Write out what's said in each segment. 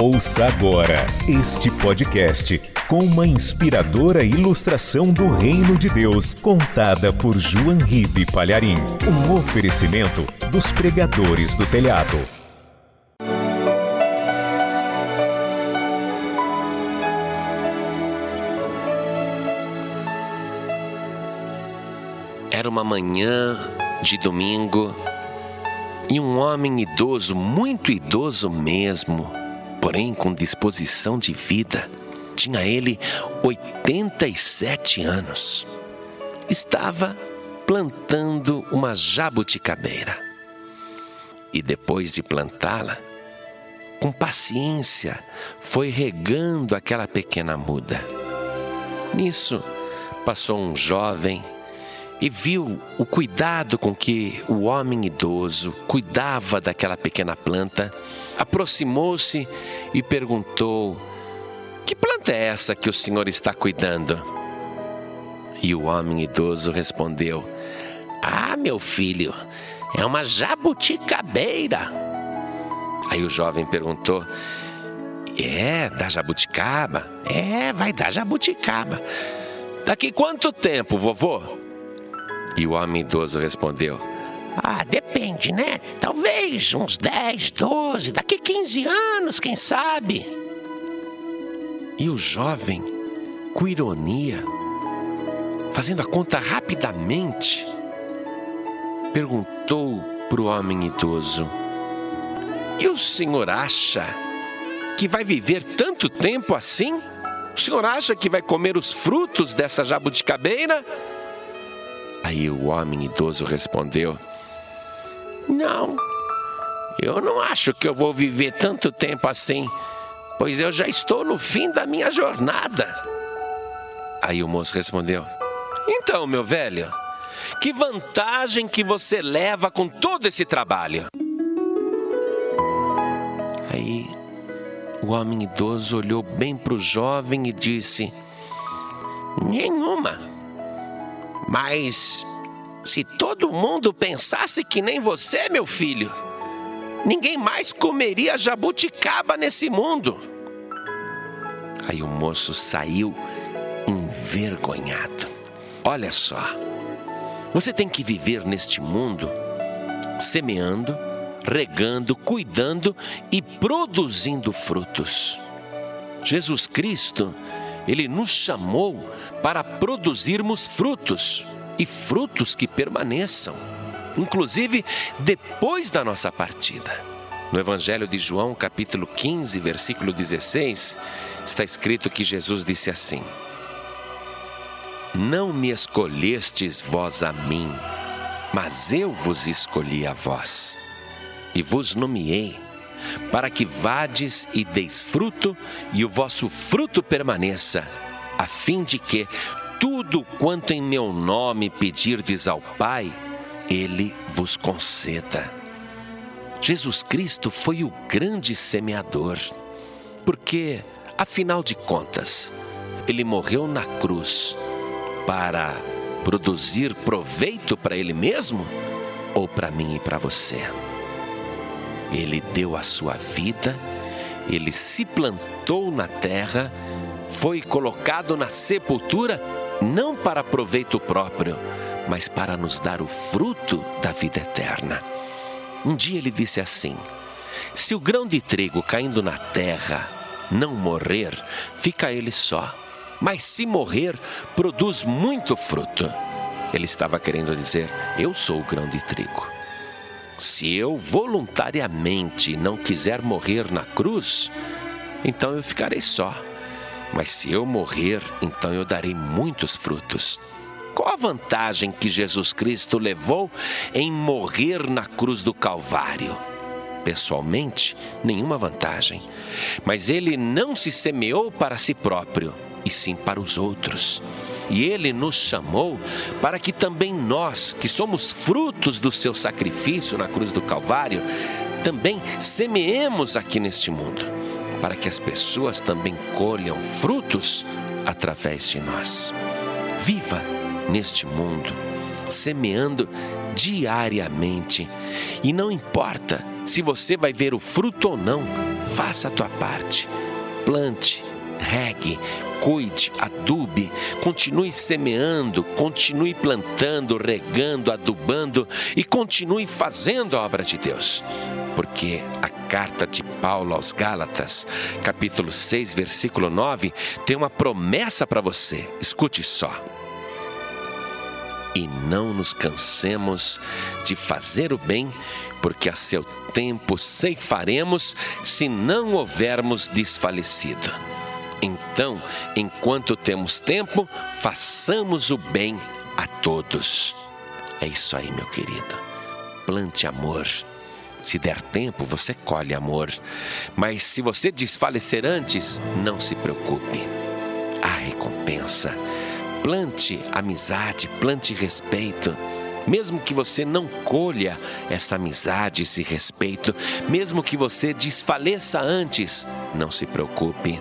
Ouça agora este podcast com uma inspiradora ilustração do Reino de Deus, contada por João Ribe Palharim. Um oferecimento dos pregadores do telhado. Era uma manhã de domingo e um homem idoso, muito idoso mesmo, porém com disposição de vida, tinha ele 87 anos. Estava plantando uma jabuticabeira. E depois de plantá-la, com paciência, foi regando aquela pequena muda. Nisso, passou um jovem e viu o cuidado com que o homem idoso cuidava daquela pequena planta, aproximou-se e perguntou: Que planta é essa que o senhor está cuidando? E o homem idoso respondeu: Ah, meu filho, é uma jabuticabeira. Aí o jovem perguntou: É, da jabuticaba? É, vai dar jabuticaba. Daqui quanto tempo, vovô? E o homem idoso respondeu: Ah, depende, né? Talvez uns 10, 12, daqui 15 anos, quem sabe? E o jovem, com ironia, fazendo a conta rapidamente, perguntou para o homem idoso: E o senhor acha que vai viver tanto tempo assim? O senhor acha que vai comer os frutos dessa jabuticabeira? Aí o homem idoso respondeu: Não, eu não acho que eu vou viver tanto tempo assim, pois eu já estou no fim da minha jornada. Aí o moço respondeu: Então, meu velho, que vantagem que você leva com todo esse trabalho? Aí o homem idoso olhou bem para o jovem e disse: Nenhuma. Mas se todo mundo pensasse que nem você, meu filho, ninguém mais comeria jabuticaba nesse mundo. Aí o moço saiu envergonhado. Olha só, você tem que viver neste mundo semeando, regando, cuidando e produzindo frutos. Jesus Cristo ele nos chamou para produzirmos frutos e frutos que permaneçam, inclusive depois da nossa partida. No Evangelho de João, capítulo 15, versículo 16, está escrito que Jesus disse assim: Não me escolhestes vós a mim, mas eu vos escolhi a vós, e vos nomeei para que vades e deis fruto, e o vosso fruto permaneça, a fim de que tudo quanto em meu nome pedirdes ao Pai, Ele vos conceda. Jesus Cristo foi o grande semeador, porque, afinal de contas, Ele morreu na cruz para produzir proveito para Ele mesmo ou para mim e para você. Ele deu a sua vida, ele se plantou na terra, foi colocado na sepultura, não para proveito próprio, mas para nos dar o fruto da vida eterna. Um dia ele disse assim: Se o grão de trigo caindo na terra não morrer, fica ele só, mas se morrer, produz muito fruto. Ele estava querendo dizer: Eu sou o grão de trigo. Se eu voluntariamente não quiser morrer na cruz, então eu ficarei só. Mas se eu morrer, então eu darei muitos frutos. Qual a vantagem que Jesus Cristo levou em morrer na cruz do Calvário? Pessoalmente, nenhuma vantagem. Mas ele não se semeou para si próprio, e sim para os outros. E ele nos chamou para que também nós, que somos frutos do seu sacrifício na cruz do Calvário, também semeemos aqui neste mundo, para que as pessoas também colham frutos através de nós. Viva neste mundo, semeando diariamente, e não importa Se você vai ver o fruto ou não, faça a tua parte. Plante, regue, cuide, adube, continue semeando, continue plantando, regando, adubando e continue fazendo a obra de Deus. Porque a carta de Paulo aos Gálatas, capítulo 6, versículo 9, tem uma promessa para você. Escute só. E não nos cansemos de fazer o bem, porque a seu tempo ceifaremos se não houvermos desfalecido. Então, enquanto temos tempo, façamos o bem a todos. É isso aí, meu querido. Plante amor. Se der tempo, você colhe amor. Mas se você desfalecer antes, não se preocupe. Há recompensa. Plante amizade, plante respeito. Mesmo que você não colha essa amizade, esse respeito, mesmo que você desfaleça antes, não se preocupe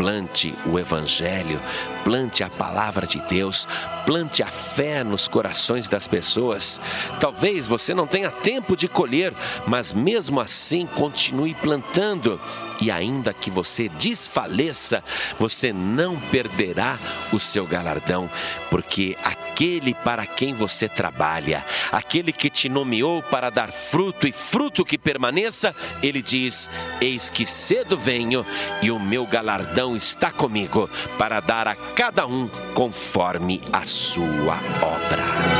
plante o Evangelho, plante a palavra de Deus, plante a fé nos corações das pessoas. Talvez você não tenha tempo de colher, mas mesmo assim continue plantando e ainda que você desfaleça, você não perderá o seu galardão, porque aquele para quem você trabalha, aquele que te nomeou para dar fruto e fruto que permaneça, ele diz: Eis que cedo venho e o meu galardão está comigo para dar a cada um conforme a sua obra.